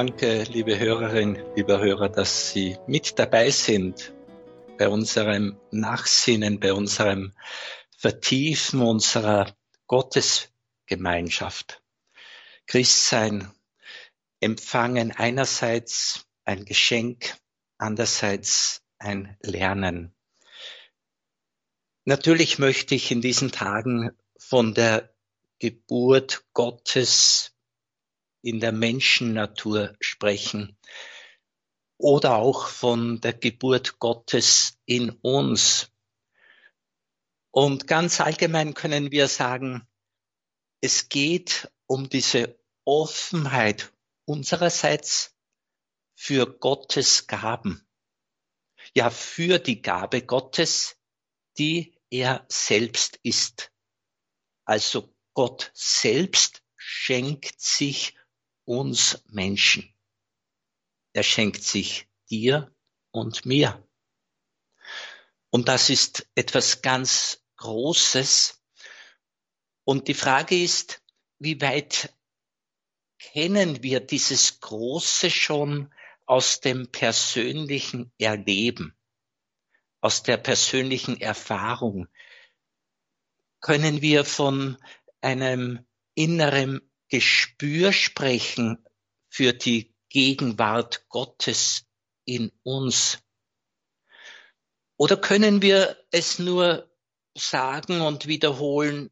Danke, liebe Hörerin, lieber Hörer, dass Sie mit dabei sind bei unserem Nachsinnen, bei unserem Vertiefen unserer Gottesgemeinschaft. Christsein, empfangen einerseits ein Geschenk, andererseits ein Lernen. Natürlich möchte ich in diesen Tagen von der Geburt Gottes in der Menschennatur sprechen oder auch von der Geburt Gottes in uns. Und ganz allgemein können wir sagen, es geht um diese Offenheit unsererseits für Gottes Gaben. Ja, für die Gabe Gottes, die er selbst ist. Also Gott selbst schenkt sich uns Menschen. Er schenkt sich dir und mir. Und das ist etwas ganz Großes. Und die Frage ist, wie weit kennen wir dieses Große schon aus dem persönlichen Erleben, aus der persönlichen Erfahrung? Können wir von einem inneren Gespür sprechen für die Gegenwart Gottes in uns? Oder können wir es nur sagen und wiederholen,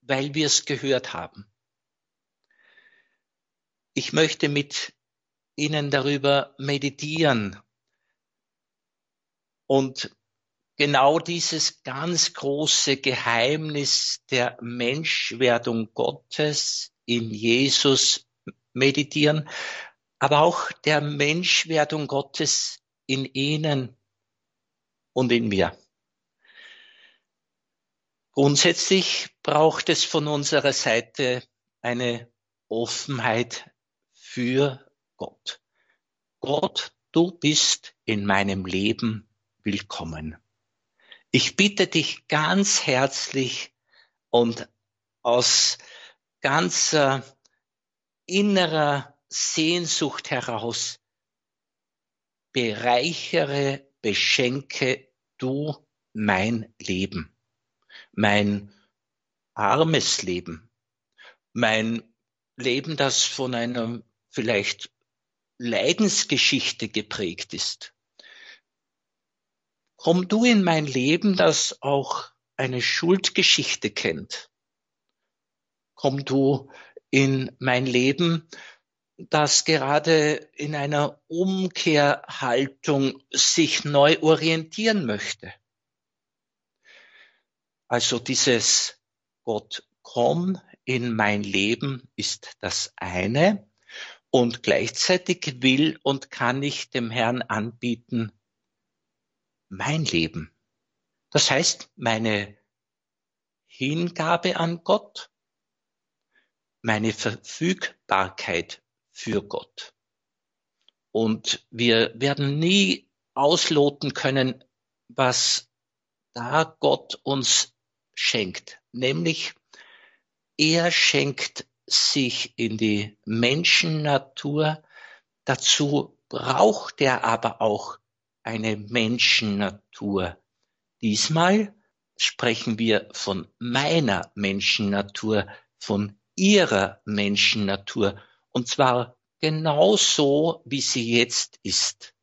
weil wir es gehört haben? Ich möchte mit Ihnen darüber meditieren und genau dieses ganz große Geheimnis der Menschwerdung Gottes in Jesus meditieren, aber auch der Menschwerdung Gottes in ihnen und in mir. Grundsätzlich braucht es von unserer Seite eine Offenheit für Gott. Gott, du bist in meinem Leben willkommen. Ich bitte dich ganz herzlich und aus ganzer innerer Sehnsucht heraus, bereichere, beschenke du mein Leben, mein armes Leben, mein Leben, das von einer vielleicht Leidensgeschichte geprägt ist. Komm du in mein Leben, das auch eine Schuldgeschichte kennt komm du in mein Leben, das gerade in einer Umkehrhaltung sich neu orientieren möchte. Also dieses Gott, komm in mein Leben ist das eine und gleichzeitig will und kann ich dem Herrn anbieten mein Leben. Das heißt, meine Hingabe an Gott, meine Verfügbarkeit für Gott. Und wir werden nie ausloten können, was da Gott uns schenkt. Nämlich, er schenkt sich in die Menschennatur. Dazu braucht er aber auch eine Menschennatur. Diesmal sprechen wir von meiner Menschennatur, von ihrer Menschennatur, und zwar genau so, wie sie jetzt ist.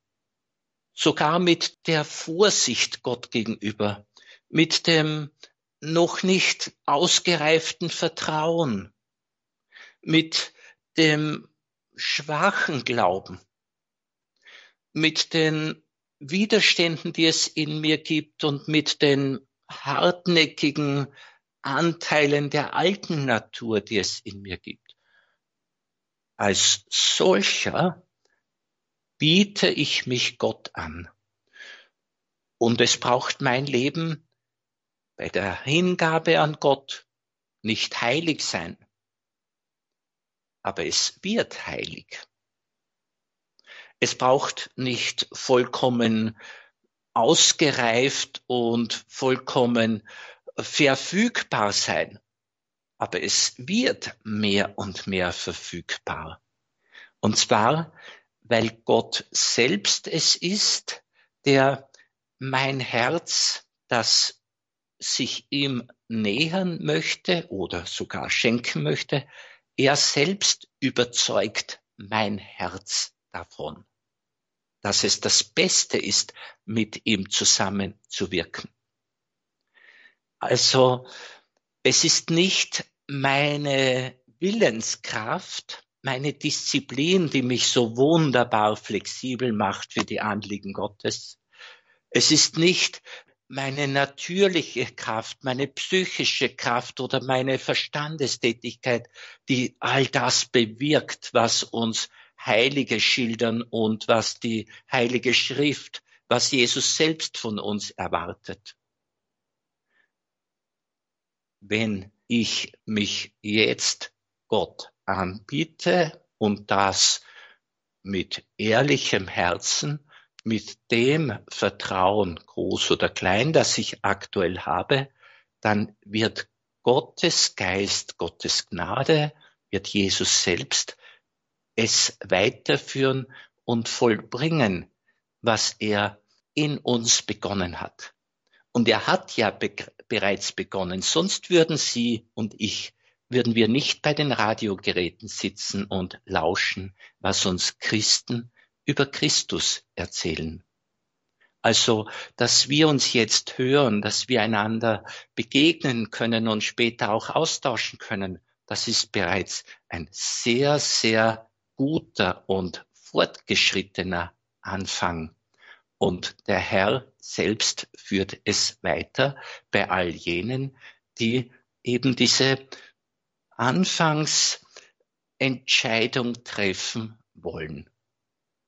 Sogar mit der Vorsicht Gott gegenüber, mit dem noch nicht ausgereiften Vertrauen, mit dem schwachen Glauben, mit den Widerständen, die es in mir gibt und mit den hartnäckigen Anteilen der alten Natur, die es in mir gibt. Als solcher biete ich mich Gott an. Und es braucht mein Leben bei der Hingabe an Gott nicht heilig sein, aber es wird heilig. Es braucht nicht vollkommen ausgereift und vollkommen verfügbar sein. Aber es wird mehr und mehr verfügbar. Und zwar, weil Gott selbst es ist, der mein Herz, das sich ihm nähern möchte oder sogar schenken möchte, er selbst überzeugt mein Herz davon, dass es das Beste ist, mit ihm zusammenzuwirken. Also es ist nicht meine Willenskraft, meine Disziplin, die mich so wunderbar flexibel macht für die Anliegen Gottes. Es ist nicht meine natürliche Kraft, meine psychische Kraft oder meine Verstandestätigkeit, die all das bewirkt, was uns Heilige schildern und was die Heilige Schrift, was Jesus selbst von uns erwartet. Wenn ich mich jetzt Gott anbiete und das mit ehrlichem Herzen, mit dem Vertrauen, groß oder klein, das ich aktuell habe, dann wird Gottes Geist, Gottes Gnade, wird Jesus selbst es weiterführen und vollbringen, was er in uns begonnen hat. Und er hat ja bereits begonnen, sonst würden Sie und ich, würden wir nicht bei den Radiogeräten sitzen und lauschen, was uns Christen über Christus erzählen. Also, dass wir uns jetzt hören, dass wir einander begegnen können und später auch austauschen können, das ist bereits ein sehr, sehr guter und fortgeschrittener Anfang. Und der Herr selbst führt es weiter bei all jenen, die eben diese Anfangsentscheidung treffen wollen.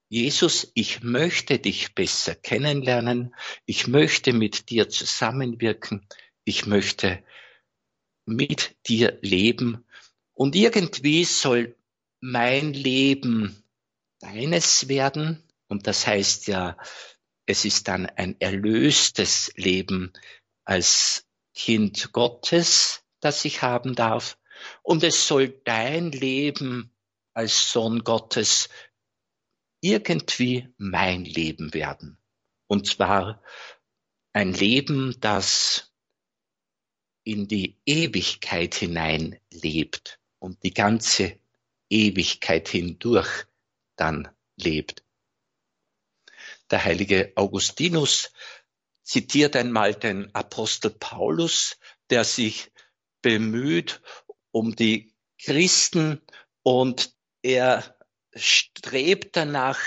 Jesus, ich möchte dich besser kennenlernen, ich möchte mit dir zusammenwirken, ich möchte mit dir leben. Und irgendwie soll mein Leben deines werden. Und das heißt ja, es ist dann ein erlöstes Leben als Kind Gottes, das ich haben darf und es soll dein Leben als Sohn Gottes irgendwie mein Leben werden. Und zwar ein Leben, das in die Ewigkeit hinein lebt und die ganze Ewigkeit hindurch dann lebt. Der heilige Augustinus zitiert einmal den Apostel Paulus, der sich bemüht um die Christen und er strebt danach,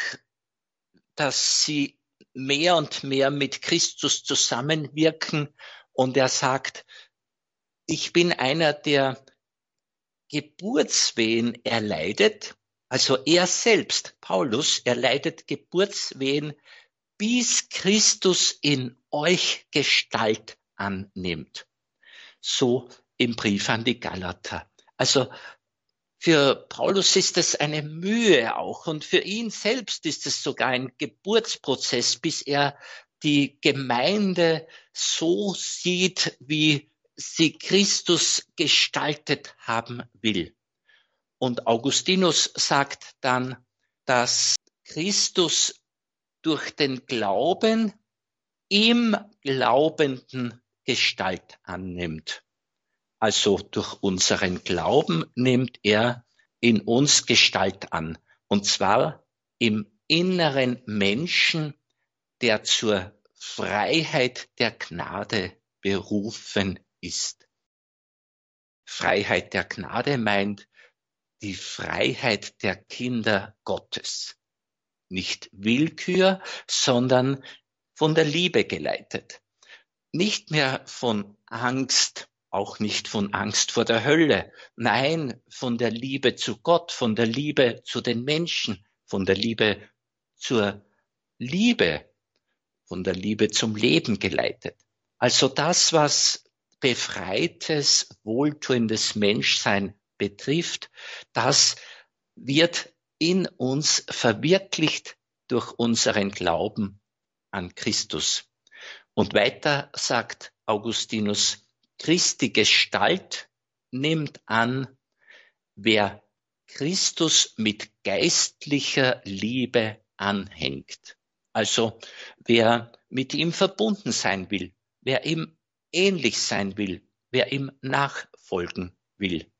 dass sie mehr und mehr mit Christus zusammenwirken. Und er sagt, ich bin einer, der Geburtswehen erleidet. Also er selbst, Paulus, erleidet Geburtswehen, bis Christus in euch Gestalt annimmt. So im Brief an die Galater. Also für Paulus ist es eine Mühe auch und für ihn selbst ist es sogar ein Geburtsprozess, bis er die Gemeinde so sieht, wie sie Christus gestaltet haben will. Und Augustinus sagt dann, dass Christus durch den Glauben im Glaubenden Gestalt annimmt. Also durch unseren Glauben nimmt er in uns Gestalt an. Und zwar im inneren Menschen, der zur Freiheit der Gnade berufen ist. Freiheit der Gnade meint die Freiheit der Kinder Gottes. Nicht Willkür, sondern von der Liebe geleitet. Nicht mehr von Angst, auch nicht von Angst vor der Hölle, nein, von der Liebe zu Gott, von der Liebe zu den Menschen, von der Liebe zur Liebe, von der Liebe zum Leben geleitet. Also das, was befreites, wohltuendes Menschsein betrifft, das wird in uns verwirklicht durch unseren Glauben an Christus. Und weiter sagt Augustinus, Christi Gestalt nimmt an, wer Christus mit geistlicher Liebe anhängt. Also wer mit ihm verbunden sein will, wer ihm ähnlich sein will, wer ihm nachfolgen will.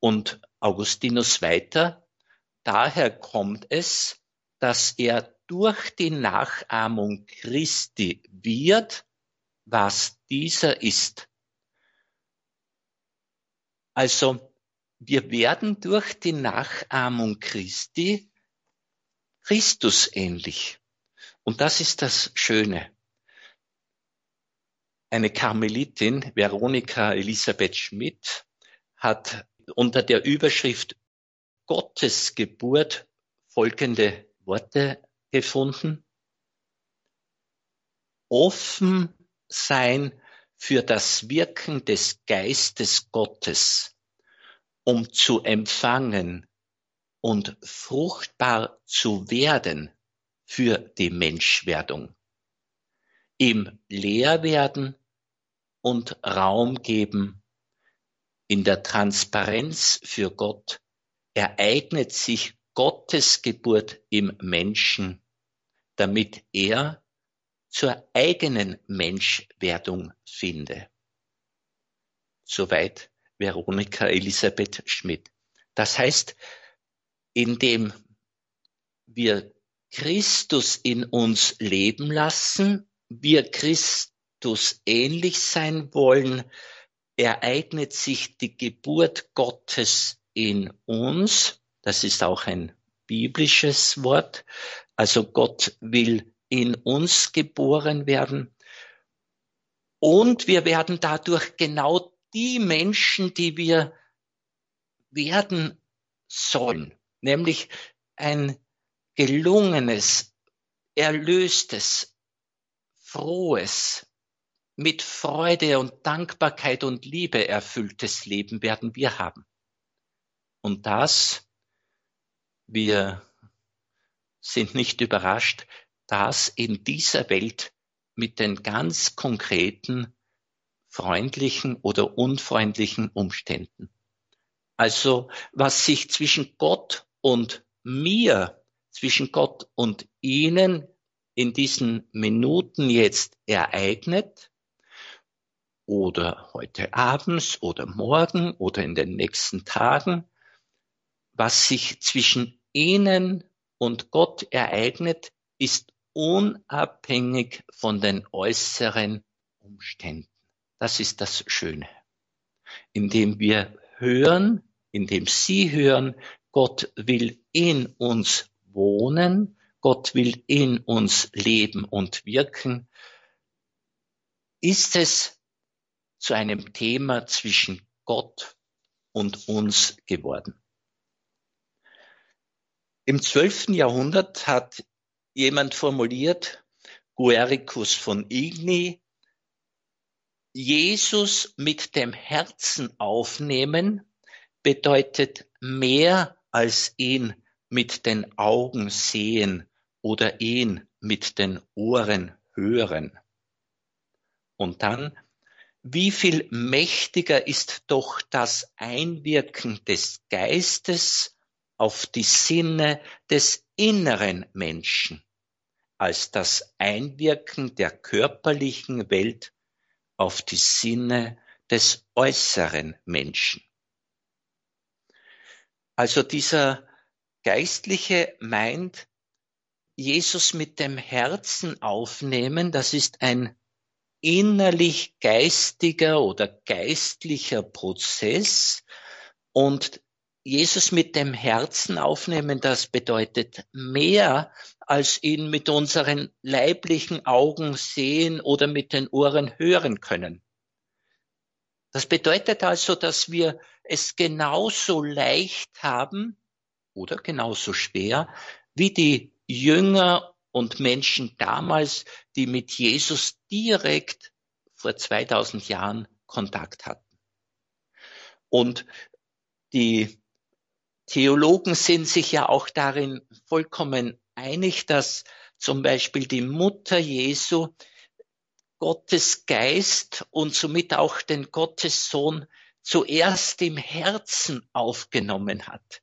Und Augustinus weiter, daher kommt es, dass er durch die Nachahmung Christi wird, was dieser ist. Also wir werden durch die Nachahmung Christi Christus ähnlich. Und das ist das Schöne. Eine Karmelitin, Veronika Elisabeth Schmidt, hat unter der Überschrift Gottes Geburt folgende Worte gefunden. Offen sein für das Wirken des Geistes Gottes, um zu empfangen und fruchtbar zu werden für die Menschwerdung. Ihm leer werden und Raum geben. In der Transparenz für Gott ereignet sich Gottes Geburt im Menschen, damit er zur eigenen Menschwerdung finde. Soweit Veronika Elisabeth Schmidt. Das heißt, indem wir Christus in uns leben lassen, wir Christus ähnlich sein wollen, ereignet sich die Geburt Gottes in uns. Das ist auch ein biblisches Wort. Also Gott will in uns geboren werden. Und wir werden dadurch genau die Menschen, die wir werden sollen nämlich ein gelungenes, erlöstes, frohes, mit Freude und Dankbarkeit und Liebe erfülltes Leben werden wir haben. Und das, wir sind nicht überrascht, das in dieser Welt mit den ganz konkreten, freundlichen oder unfreundlichen Umständen. Also was sich zwischen Gott und mir, zwischen Gott und Ihnen in diesen Minuten jetzt ereignet oder heute abends oder morgen oder in den nächsten Tagen, was sich zwischen Ihnen und Gott ereignet, ist unabhängig von den äußeren Umständen. Das ist das Schöne. Indem wir hören, indem Sie hören, Gott will in uns wohnen, Gott will in uns leben und wirken, ist es zu einem Thema zwischen Gott und uns geworden. Im zwölften Jahrhundert hat jemand formuliert, Guericus von Igni, Jesus mit dem Herzen aufnehmen bedeutet mehr als ihn mit den Augen sehen oder ihn mit den Ohren hören. Und dann, wie viel mächtiger ist doch das Einwirken des Geistes auf die Sinne des inneren Menschen als das Einwirken der körperlichen Welt auf die Sinne des äußeren Menschen. Also dieser Geistliche meint, Jesus mit dem Herzen aufnehmen, das ist ein innerlich geistiger oder geistlicher Prozess und Jesus mit dem Herzen aufnehmen, das bedeutet mehr als ihn mit unseren leiblichen Augen sehen oder mit den Ohren hören können. Das bedeutet also, dass wir es genauso leicht haben oder genauso schwer wie die Jünger und Menschen damals, die mit Jesus direkt vor 2000 Jahren Kontakt hatten. Und die Theologen sind sich ja auch darin vollkommen einig, dass zum Beispiel die Mutter Jesu Gottes Geist und somit auch den Gottessohn zuerst im Herzen aufgenommen hat.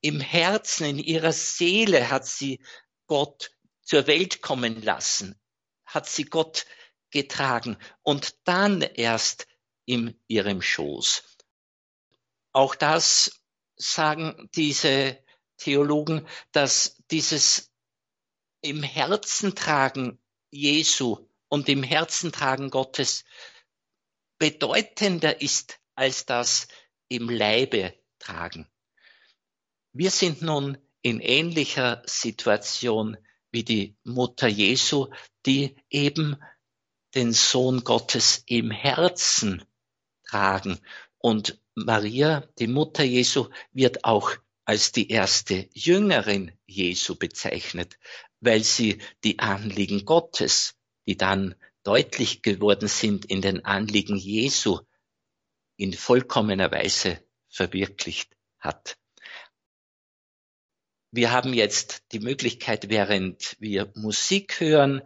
im Herzen, in ihrer Seele hat sie Gott zur Welt kommen lassen, hat sie Gott getragen und dann erst in ihrem Schoß. Auch das sagen diese Theologen, dass dieses im Herzen tragen Jesu und im Herzen tragen Gottes bedeutender ist als das im Leibe tragen. Wir sind nun in ähnlicher Situation wie die Mutter Jesu, die eben den Sohn Gottes im Herzen tragen. Und Maria, die Mutter Jesu, wird auch als die erste Jüngerin Jesu bezeichnet, weil sie die Anliegen Gottes, die dann deutlich geworden sind in den Anliegen Jesu, in vollkommener Weise verwirklicht hat. Wir haben jetzt die Möglichkeit, während wir Musik hören,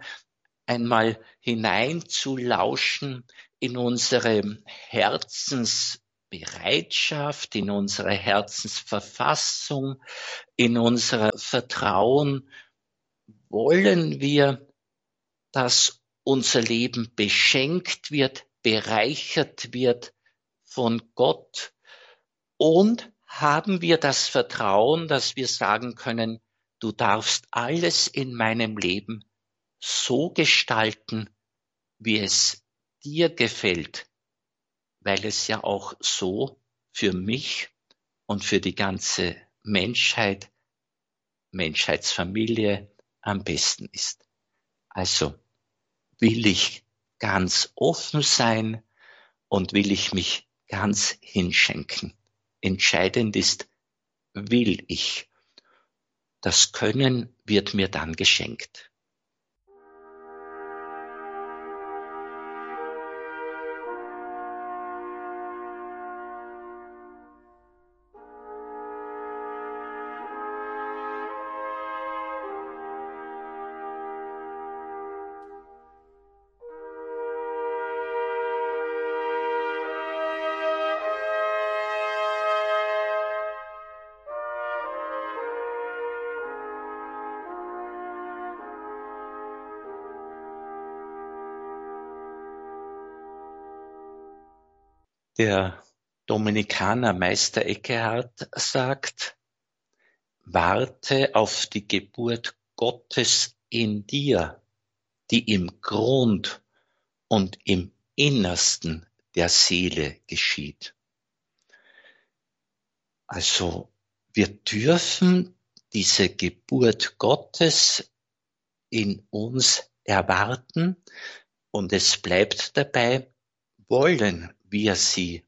einmal hineinzulauschen in unsere Herzensbereitschaft, in unsere Herzensverfassung, in unser Vertrauen. Wollen wir, dass unser Leben beschenkt wird, bereichert wird von Gott und haben wir das Vertrauen, dass wir sagen können, du darfst alles in meinem Leben so gestalten, wie es dir gefällt, weil es ja auch so für mich und für die ganze Menschheit, Menschheitsfamilie am besten ist. Also will ich ganz offen sein und will ich mich ganz hinschenken. Entscheidend ist, will ich. Das Können wird mir dann geschenkt. Der Dominikaner Meister Eckehart sagt, warte auf die Geburt Gottes in dir, die im Grund und im Innersten der Seele geschieht. Also wir dürfen diese Geburt Gottes in uns erwarten und es bleibt dabei, wollen wir sie,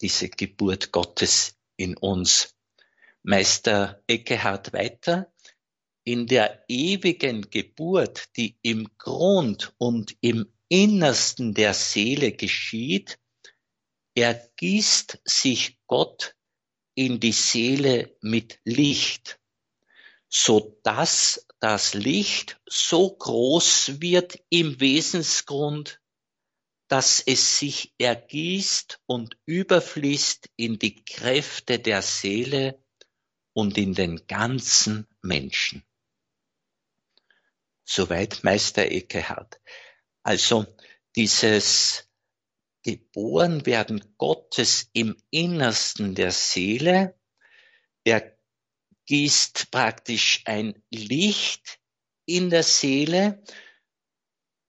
diese Geburt Gottes in uns. Meister Eckehard weiter, in der ewigen Geburt, die im Grund und im Innersten der Seele geschieht, ergießt sich Gott in die Seele mit Licht, so dass das Licht so groß wird im Wesensgrund, dass es sich ergießt und überfließt in die Kräfte der Seele und in den ganzen Menschen. Soweit Meister Eckehart. Also dieses Geborenwerden Gottes im Innersten der Seele, er gießt praktisch ein Licht in der Seele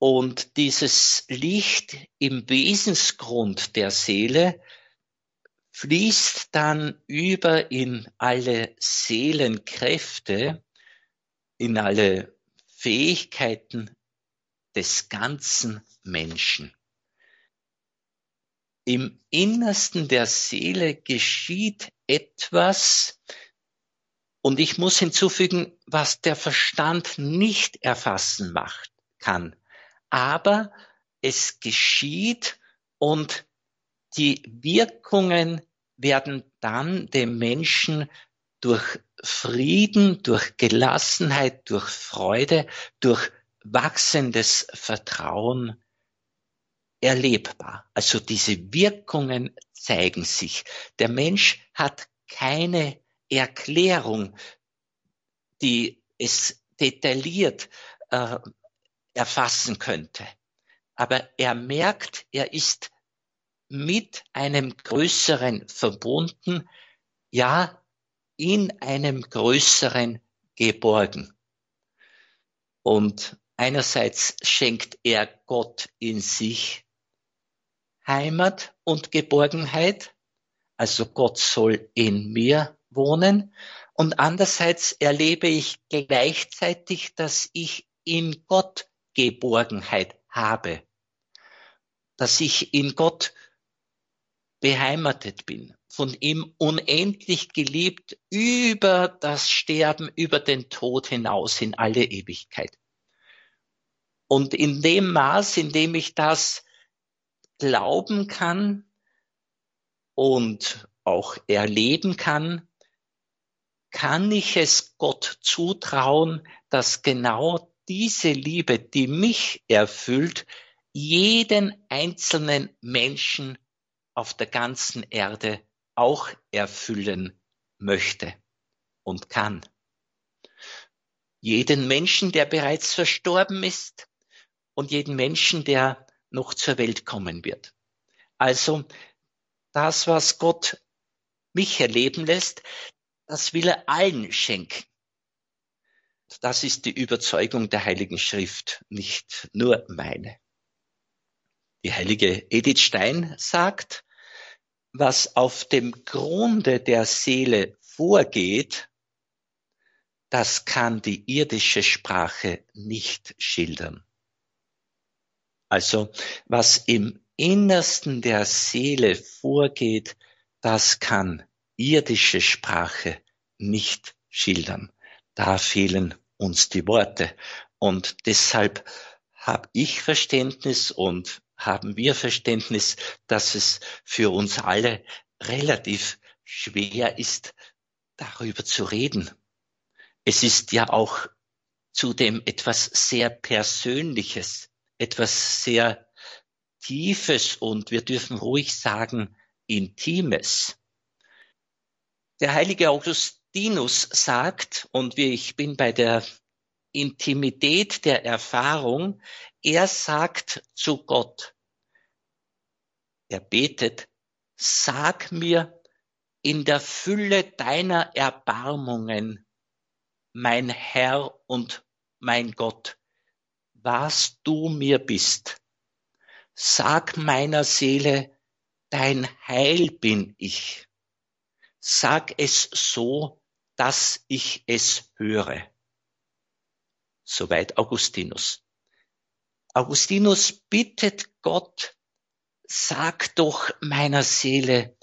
und dieses Licht im Wesensgrund der Seele fließt dann über in alle Seelenkräfte, in alle Fähigkeiten des ganzen Menschen. Im Innersten der Seele geschieht etwas, und ich muss hinzufügen, was der Verstand nicht erfassen macht, kann aber es geschieht und die Wirkungen werden dann dem Menschen durch Frieden, durch Gelassenheit, durch Freude, durch wachsendes Vertrauen erlebbar. Also diese Wirkungen zeigen sich. Der Mensch hat keine Erklärung, die es detailliert äh, erfassen könnte. Aber er merkt, er ist mit einem Größeren verbunden, ja, in einem Größeren geborgen. Und einerseits schenkt er Gott in sich Heimat und Geborgenheit, also Gott soll in mir wohnen, und andererseits erlebe ich gleichzeitig, dass ich in Gott Geborgenheit habe, dass ich in Gott beheimatet bin, von ihm unendlich geliebt über das Sterben, über den Tod hinaus in alle Ewigkeit. Und in dem Maß, in dem ich das glauben kann und auch erleben kann, kann ich es Gott zutrauen, dass genau diese Liebe, die mich erfüllt, jeden einzelnen Menschen auf der ganzen Erde auch erfüllen möchte und kann. Jeden Menschen, der bereits verstorben ist und jeden Menschen, der noch zur Welt kommen wird. Also das, was Gott mich erleben lässt, das will er allen schenken. Das ist die Überzeugung der Heiligen Schrift, nicht nur meine. Die heilige Edith Stein sagt, was auf dem Grunde der Seele vorgeht, das kann die irdische Sprache nicht schildern. Also was im Innersten der Seele vorgeht, das kann irdische Sprache nicht schildern. Da fehlen uns die Worte. Und deshalb habe ich Verständnis und haben wir Verständnis, dass es für uns alle relativ schwer ist, darüber zu reden. Es ist ja auch zudem etwas sehr Persönliches, etwas sehr Tiefes und wir dürfen ruhig sagen, Intimes. Der heilige Augustinus sagt, und ich bin bei der Intimität der Erfahrung, er sagt zu Gott, er betet, sag mir in der Fülle deiner Erbarmungen, mein Herr und mein Gott, was du mir bist. Sag meiner Seele, dein Heil bin ich. Sag es so, dass ich es höre. Soweit Augustinus. Augustinus bittet Gott, sag doch meiner Seele,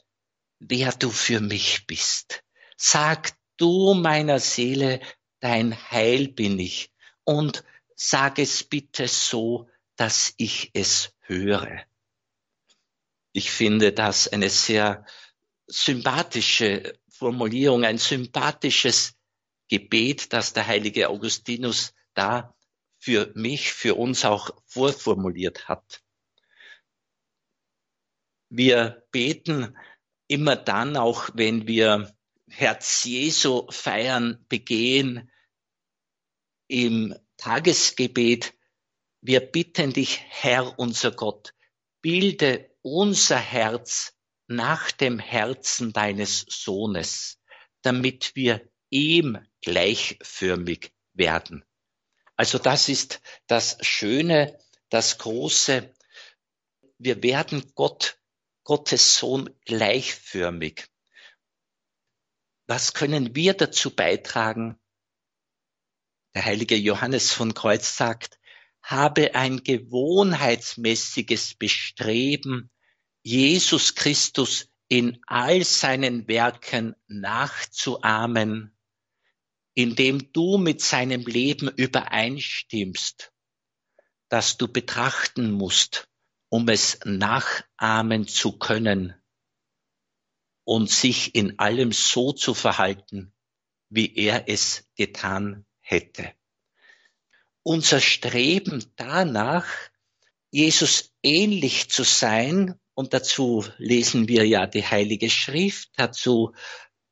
wer du für mich bist. Sag du meiner Seele, dein Heil bin ich. Und sag es bitte so, dass ich es höre. Ich finde das eine sehr sympathische Formulierung, ein sympathisches Gebet, das der heilige Augustinus da für mich, für uns auch vorformuliert hat. Wir beten immer dann, auch wenn wir Herz Jesu feiern, begehen, im Tagesgebet, wir bitten dich, Herr unser Gott, bilde unser Herz nach dem Herzen deines Sohnes, damit wir ihm gleichförmig werden. Also das ist das Schöne, das Große. Wir werden Gott, Gottes Sohn gleichförmig. Was können wir dazu beitragen? Der heilige Johannes von Kreuz sagt, habe ein gewohnheitsmäßiges Bestreben, Jesus Christus in all seinen Werken nachzuahmen indem du mit seinem Leben übereinstimmst, das du betrachten musst, um es nachahmen zu können und sich in allem so zu verhalten, wie er es getan hätte. Unser Streben danach, Jesus ähnlich zu sein, und dazu lesen wir ja die Heilige Schrift, dazu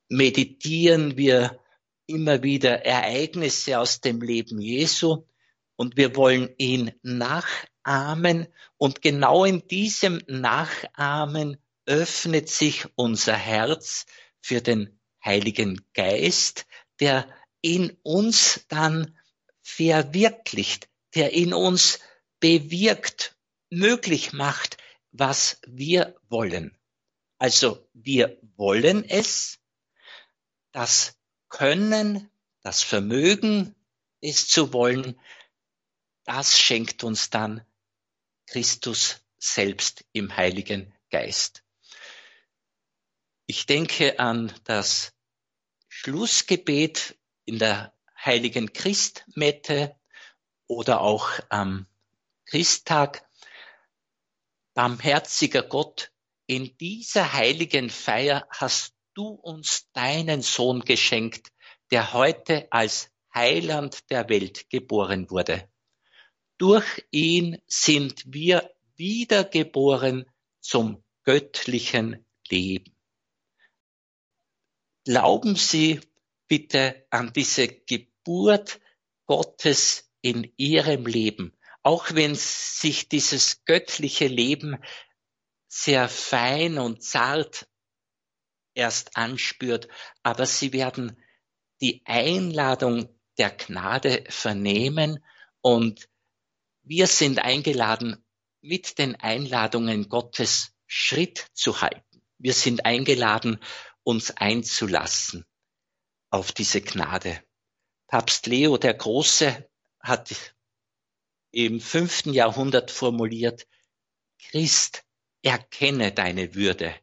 meditieren wir immer wieder Ereignisse aus dem Leben Jesu und wir wollen ihn nachahmen. Und genau in diesem Nachahmen öffnet sich unser Herz für den Heiligen Geist, der in uns dann verwirklicht, der in uns bewirkt, möglich macht, was wir wollen. Also wir wollen es, das Können, das Vermögen, es zu wollen, das schenkt uns dann Christus selbst im Heiligen Geist. Ich denke an das Schlussgebet in der Heiligen Christmette oder auch am Christtag. Barmherziger Gott, in dieser heiligen Feier hast du uns deinen Sohn geschenkt, der heute als Heiland der Welt geboren wurde. Durch ihn sind wir wiedergeboren zum göttlichen Leben. Glauben Sie bitte an diese Geburt Gottes in Ihrem Leben, auch wenn sich dieses göttliche Leben sehr fein und zart erst anspürt, aber Sie werden die Einladung der Gnade vernehmen und wir sind eingeladen, mit den Einladungen Gottes Schritt zu halten. Wir sind eingeladen, uns einzulassen auf diese Gnade. Papst Leo der Große hat im fünften Jahrhundert formuliert, Christ, erkenne deine Würde.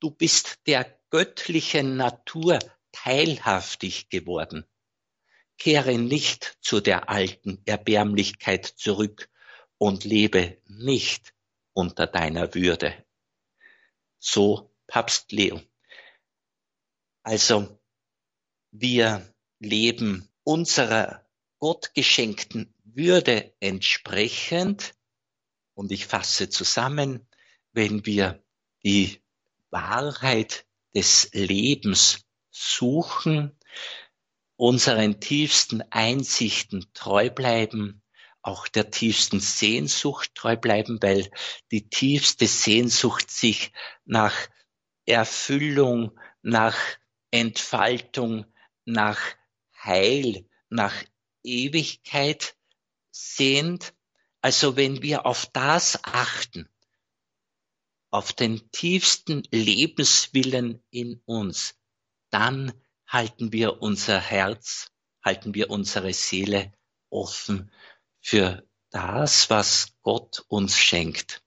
Du bist der göttlichen Natur teilhaftig geworden. Kehre nicht zu der alten Erbärmlichkeit zurück und lebe nicht unter deiner Würde. So Papst Leo. Also wir leben unserer gottgeschenkten Würde entsprechend und ich fasse zusammen, wenn wir die Wahrheit des Lebens suchen, unseren tiefsten Einsichten treu bleiben, auch der tiefsten Sehnsucht treu bleiben, weil die tiefste Sehnsucht sich nach Erfüllung, nach Entfaltung, nach Heil, nach Ewigkeit sehnt. Also wenn wir auf das achten, auf den tiefsten Lebenswillen in uns, dann halten wir unser Herz, halten wir unsere Seele offen für das, was Gott uns schenkt.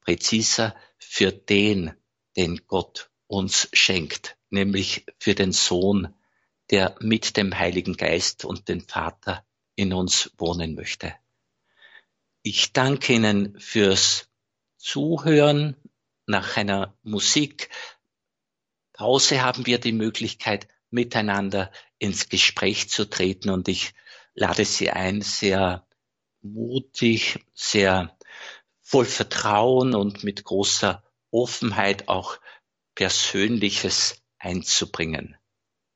Präziser für den, den Gott uns schenkt, nämlich für den Sohn, der mit dem Heiligen Geist und dem Vater in uns wohnen möchte. Ich danke Ihnen fürs Zuhören. Nach einer Musikpause haben wir die Möglichkeit, miteinander ins Gespräch zu treten und ich lade Sie ein, sehr mutig, sehr voll Vertrauen und mit großer Offenheit auch Persönliches einzubringen.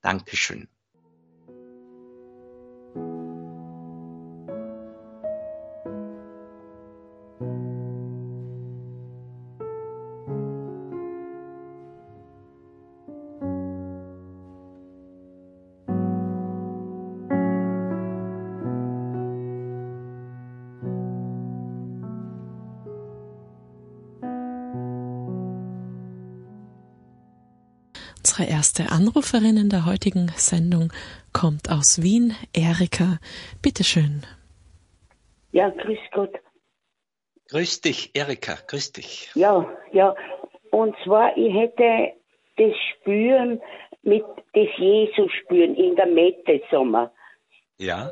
Dankeschön. Unsere erste Anruferin in der heutigen Sendung kommt aus Wien, Erika. Bitteschön. Ja, grüß Gott. Grüß dich, Erika, grüß dich. Ja, ja. Und zwar, ich hätte das Spüren mit das Jesus spüren in der Mette Sommer. Ja.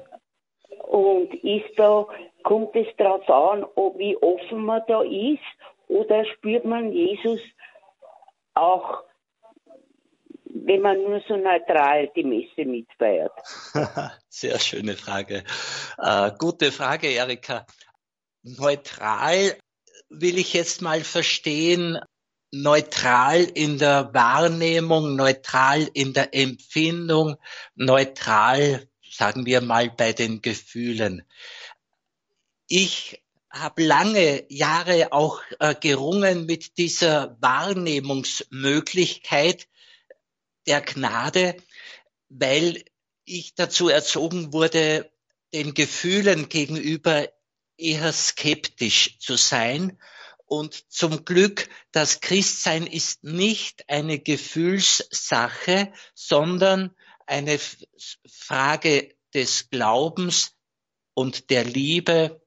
Und ist da, kommt es darauf an, ob wie offen man da ist, oder spürt man Jesus auch wenn man nur so neutral die Messe mitfeiert? Sehr schöne Frage. Äh, gute Frage, Erika. Neutral will ich jetzt mal verstehen, neutral in der Wahrnehmung, neutral in der Empfindung, neutral, sagen wir mal, bei den Gefühlen. Ich habe lange Jahre auch äh, gerungen mit dieser Wahrnehmungsmöglichkeit der Gnade, weil ich dazu erzogen wurde, den Gefühlen gegenüber eher skeptisch zu sein und zum Glück, das Christsein ist nicht eine Gefühlssache, sondern eine Frage des Glaubens und der Liebe,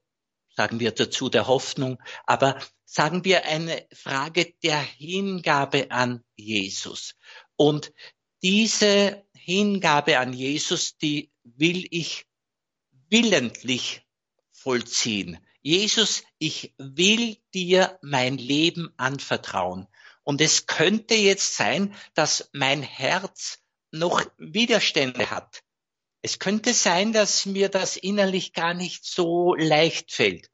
sagen wir dazu der Hoffnung, aber sagen wir eine Frage der Hingabe an Jesus. Und diese Hingabe an Jesus, die will ich willentlich vollziehen. Jesus, ich will dir mein Leben anvertrauen. Und es könnte jetzt sein, dass mein Herz noch Widerstände hat. Es könnte sein, dass mir das innerlich gar nicht so leicht fällt.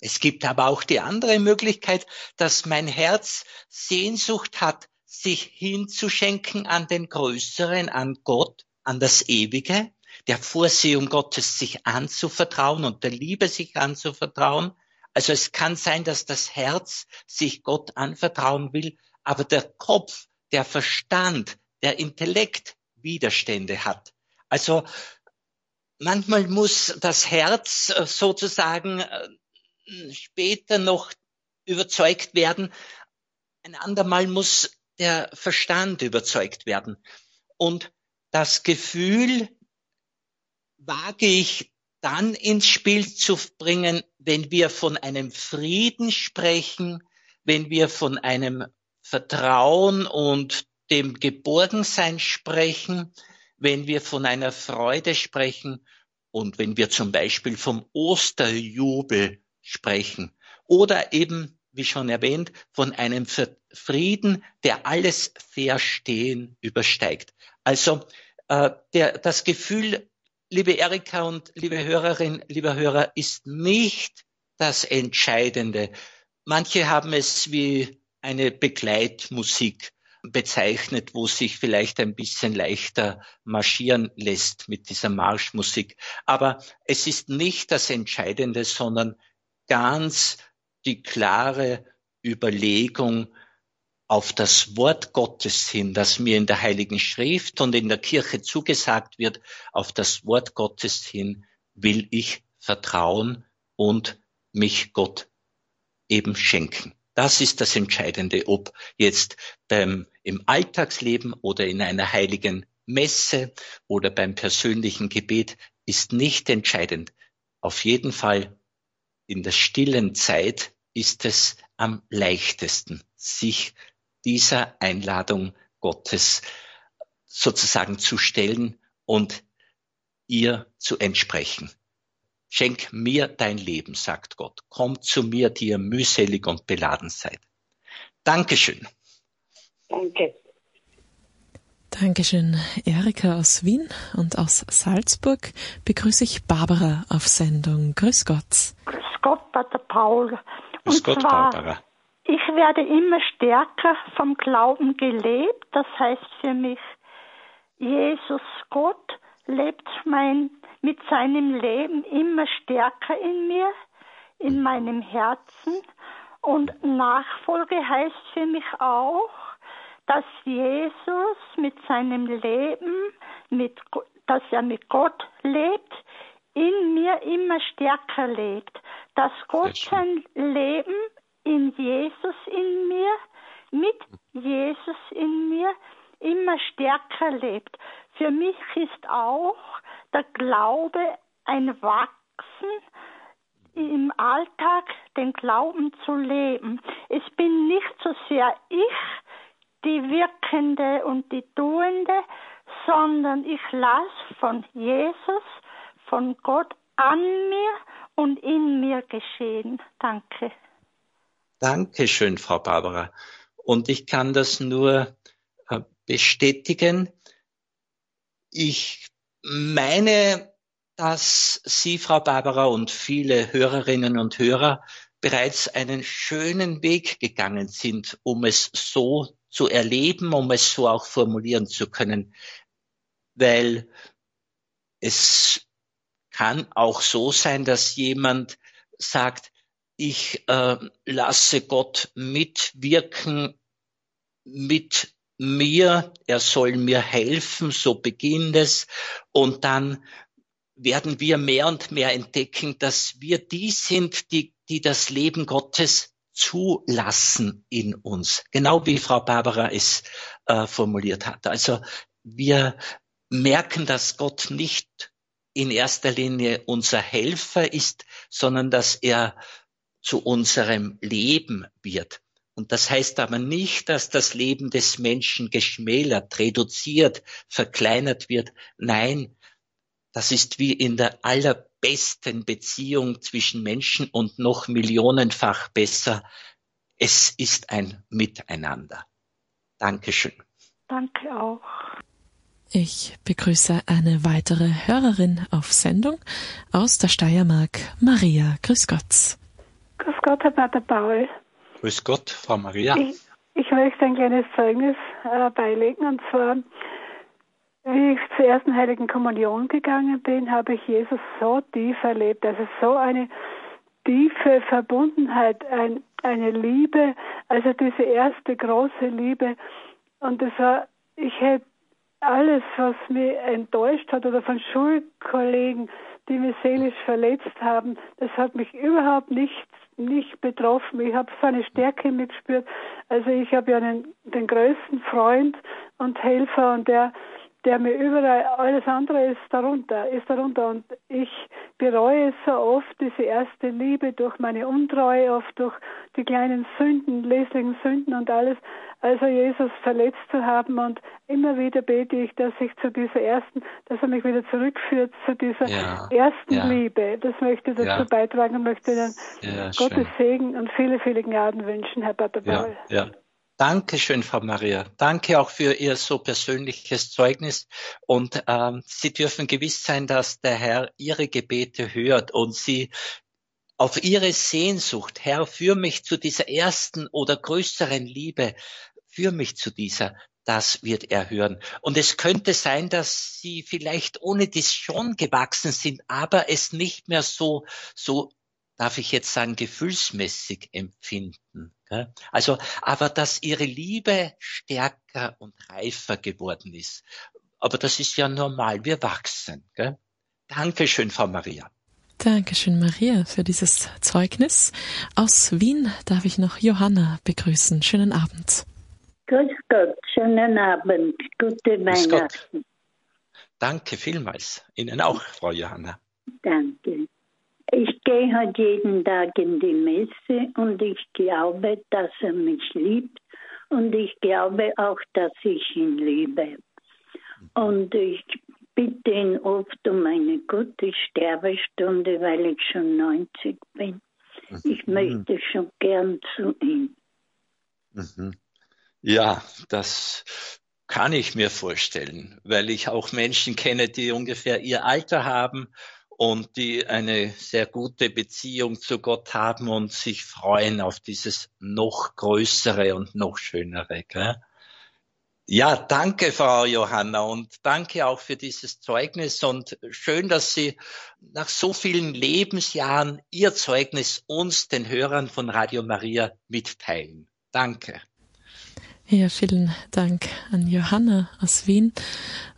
Es gibt aber auch die andere Möglichkeit, dass mein Herz Sehnsucht hat, sich hinzuschenken an den Größeren, an Gott, an das Ewige der Vorsehung Gottes sich anzuvertrauen und der Liebe sich anzuvertrauen. Also es kann sein, dass das Herz sich Gott anvertrauen will, aber der Kopf, der Verstand, der Intellekt Widerstände hat. Also manchmal muss das Herz äh, sozusagen äh, später noch überzeugt werden. Ein andermal muss der Verstand überzeugt werden. Und das Gefühl wage ich dann ins Spiel zu bringen, wenn wir von einem Frieden sprechen, wenn wir von einem Vertrauen und dem Geborgensein sprechen, wenn wir von einer Freude sprechen und wenn wir zum Beispiel vom Osterjubel sprechen oder eben, wie schon erwähnt, von einem Frieden, der alles Verstehen übersteigt. Also äh, der, das Gefühl liebe Erika und liebe Hörerin, lieber Hörer, ist nicht das Entscheidende. Manche haben es wie eine Begleitmusik bezeichnet, wo sich vielleicht ein bisschen leichter marschieren lässt mit dieser Marschmusik. Aber es ist nicht das Entscheidende, sondern ganz die klare Überlegung, auf das Wort Gottes hin, das mir in der Heiligen Schrift und in der Kirche zugesagt wird, auf das Wort Gottes hin will ich vertrauen und mich Gott eben schenken. Das ist das Entscheidende, ob jetzt beim, im Alltagsleben oder in einer heiligen Messe oder beim persönlichen Gebet ist nicht entscheidend. Auf jeden Fall in der stillen Zeit ist es am leichtesten, sich dieser Einladung Gottes sozusagen zu stellen und ihr zu entsprechen. Schenk mir dein Leben, sagt Gott. Komm zu mir, die ihr mühselig und beladen seid. Dankeschön. Danke. Dankeschön, Erika aus Wien und aus Salzburg begrüße ich Barbara auf Sendung. Grüß Gott. Gott, Pater Paul. Grüß und Gott, zwar, Barbara. Ich werde immer stärker vom Glauben gelebt. Das heißt für mich, Jesus Gott lebt mein, mit seinem Leben immer stärker in mir, in meinem Herzen. Und Nachfolge heißt für mich auch, dass Jesus mit seinem Leben, mit, dass er mit Gott lebt, in mir immer stärker lebt, dass Gott sein Leben in Jesus in mir, mit Jesus in mir immer stärker lebt. Für mich ist auch der Glaube ein Wachsen im Alltag den Glauben zu leben. Es bin nicht so sehr ich, die Wirkende und die Tuende, sondern ich lasse von Jesus, von Gott an mir und in mir geschehen. Danke. Dankeschön, Frau Barbara. Und ich kann das nur äh, bestätigen. Ich meine, dass Sie, Frau Barbara, und viele Hörerinnen und Hörer bereits einen schönen Weg gegangen sind, um es so zu erleben, um es so auch formulieren zu können. Weil es kann auch so sein, dass jemand sagt, ich äh, lasse Gott mitwirken mit mir, er soll mir helfen, so beginnt es. Und dann werden wir mehr und mehr entdecken, dass wir die sind, die, die das Leben Gottes zulassen in uns. Genau wie Frau Barbara es äh, formuliert hat. Also wir merken, dass Gott nicht in erster Linie unser Helfer ist, sondern dass er zu unserem Leben wird. Und das heißt aber nicht, dass das Leben des Menschen geschmälert, reduziert, verkleinert wird. Nein, das ist wie in der allerbesten Beziehung zwischen Menschen und noch millionenfach besser. Es ist ein Miteinander. Dankeschön. Danke auch. Ich begrüße eine weitere Hörerin auf Sendung aus der Steiermark, Maria. Grüß Gott. Grüß Gott, Herr Pater Paul. Grüß Gott, Frau Maria. Ich, ich möchte ein kleines Zeugnis äh, beilegen. Und zwar, wie ich zur ersten Heiligen Kommunion gegangen bin, habe ich Jesus so tief erlebt. Also so eine tiefe Verbundenheit, ein, eine Liebe, also diese erste große Liebe. Und das war, ich hätte alles, was mich enttäuscht hat oder von Schulkollegen, die mich seelisch verletzt haben, das hat mich überhaupt nicht nicht betroffen. Ich habe so eine Stärke mitgespürt. Also ich habe ja einen, den größten Freund und Helfer und der, der mir überall, alles andere ist darunter, ist darunter. Und ich bereue so oft diese erste Liebe durch meine Untreue, oft durch die kleinen Sünden, leslichen Sünden und alles also Jesus verletzt zu haben und immer wieder bete ich, dass ich zu dieser ersten, dass er mich wieder zurückführt zu dieser ja, ersten ja. Liebe. Das möchte ich dazu ja. beitragen und möchte dann Gottes Segen und viele, viele Gnaden wünschen, Herr Pater Paul. Ja. Dankeschön, Frau Maria. Danke auch für Ihr so persönliches Zeugnis. Und ähm, Sie dürfen gewiss sein, dass der Herr Ihre Gebete hört und Sie auf Ihre Sehnsucht, Herr, führ mich zu dieser ersten oder größeren Liebe, führ mich zu dieser, das wird er hören. Und es könnte sein, dass sie vielleicht ohne dies schon gewachsen sind, aber es nicht mehr so, so, darf ich jetzt sagen, gefühlsmäßig empfinden. Also, aber dass ihre Liebe stärker und reifer geworden ist. Aber das ist ja normal, wir wachsen. Gell? Dankeschön, Frau Maria. Dankeschön, Maria, für dieses Zeugnis. Aus Wien darf ich noch Johanna begrüßen. Schönen Abend. Grüß Gott, schönen Abend, gute Weihnachten. Danke vielmals. Ihnen auch, Frau Johanna. Danke. Ich gehe heute jeden Tag in die Messe und ich glaube, dass er mich liebt und ich glaube auch, dass ich ihn liebe. Und ich bitte ihn oft um eine gute Sterbestunde, weil ich schon 90 bin. Ich mhm. möchte schon gern zu ihm. Mhm. Ja, das kann ich mir vorstellen, weil ich auch Menschen kenne, die ungefähr ihr Alter haben und die eine sehr gute Beziehung zu Gott haben und sich freuen auf dieses noch größere und noch schönere. Gell? Ja, danke, Frau Johanna, und danke auch für dieses Zeugnis und schön, dass Sie nach so vielen Lebensjahren Ihr Zeugnis uns, den Hörern von Radio Maria, mitteilen. Danke. Ja, vielen Dank an Johanna aus Wien.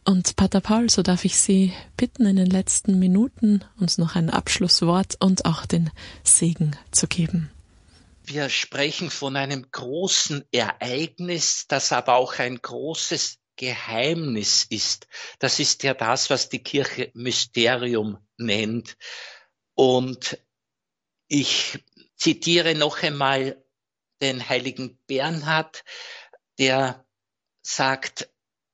Und Pater Paul, so darf ich Sie bitten, in den letzten Minuten uns noch ein Abschlusswort und auch den Segen zu geben. Wir sprechen von einem großen Ereignis, das aber auch ein großes Geheimnis ist. Das ist ja das, was die Kirche Mysterium nennt. Und ich zitiere noch einmal den heiligen Bernhard, der sagt,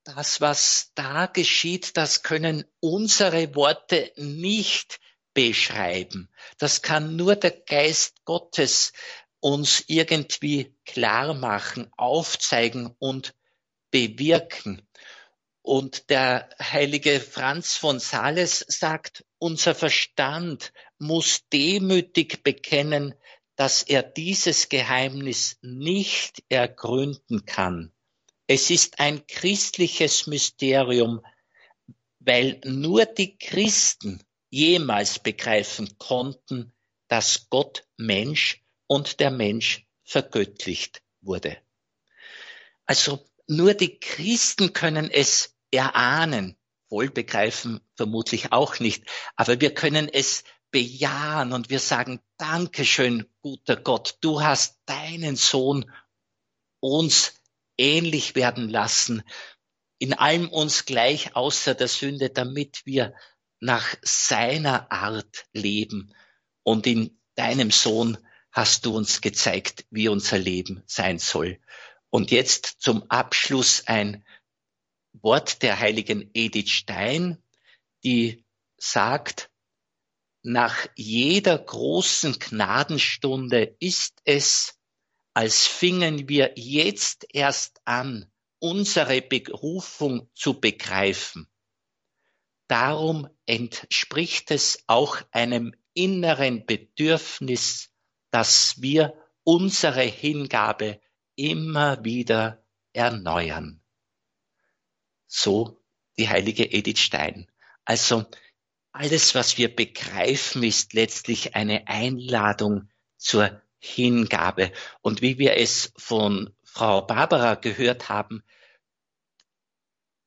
das, was da geschieht, das können unsere Worte nicht beschreiben. Das kann nur der Geist Gottes uns irgendwie klar machen, aufzeigen und bewirken. Und der heilige Franz von Sales sagt, unser Verstand muss demütig bekennen, dass er dieses Geheimnis nicht ergründen kann. Es ist ein christliches Mysterium, weil nur die Christen jemals begreifen konnten, dass Gott Mensch und der Mensch vergöttlicht wurde. Also nur die Christen können es erahnen, wohl begreifen vermutlich auch nicht, aber wir können es bejahen und wir sagen, Dankeschön, guter Gott, du hast deinen Sohn uns ähnlich werden lassen, in allem uns gleich außer der Sünde, damit wir nach seiner Art leben. Und in deinem Sohn hast du uns gezeigt, wie unser Leben sein soll. Und jetzt zum Abschluss ein Wort der heiligen Edith Stein, die sagt, nach jeder großen Gnadenstunde ist es, als fingen wir jetzt erst an, unsere Berufung zu begreifen. Darum entspricht es auch einem inneren Bedürfnis, dass wir unsere Hingabe immer wieder erneuern. So die heilige Edith Stein. Also alles, was wir begreifen, ist letztlich eine Einladung zur Hingabe. Und wie wir es von Frau Barbara gehört haben,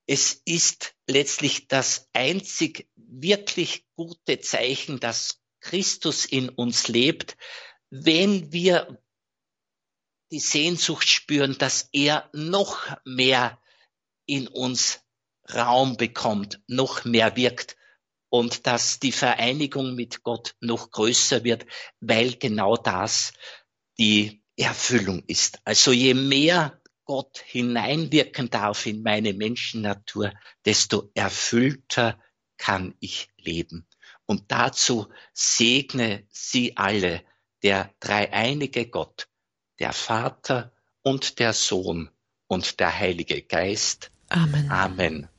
es ist letztlich das einzig wirklich gute Zeichen, dass Christus in uns lebt, wenn wir die Sehnsucht spüren, dass er noch mehr in uns Raum bekommt, noch mehr wirkt und dass die Vereinigung mit Gott noch größer wird, weil genau das die Erfüllung ist. Also je mehr Gott hineinwirken darf in meine Menschennatur, desto erfüllter kann ich leben. Und dazu segne Sie alle der dreieinige Gott, der Vater und der Sohn und der Heilige Geist. Amen. Amen.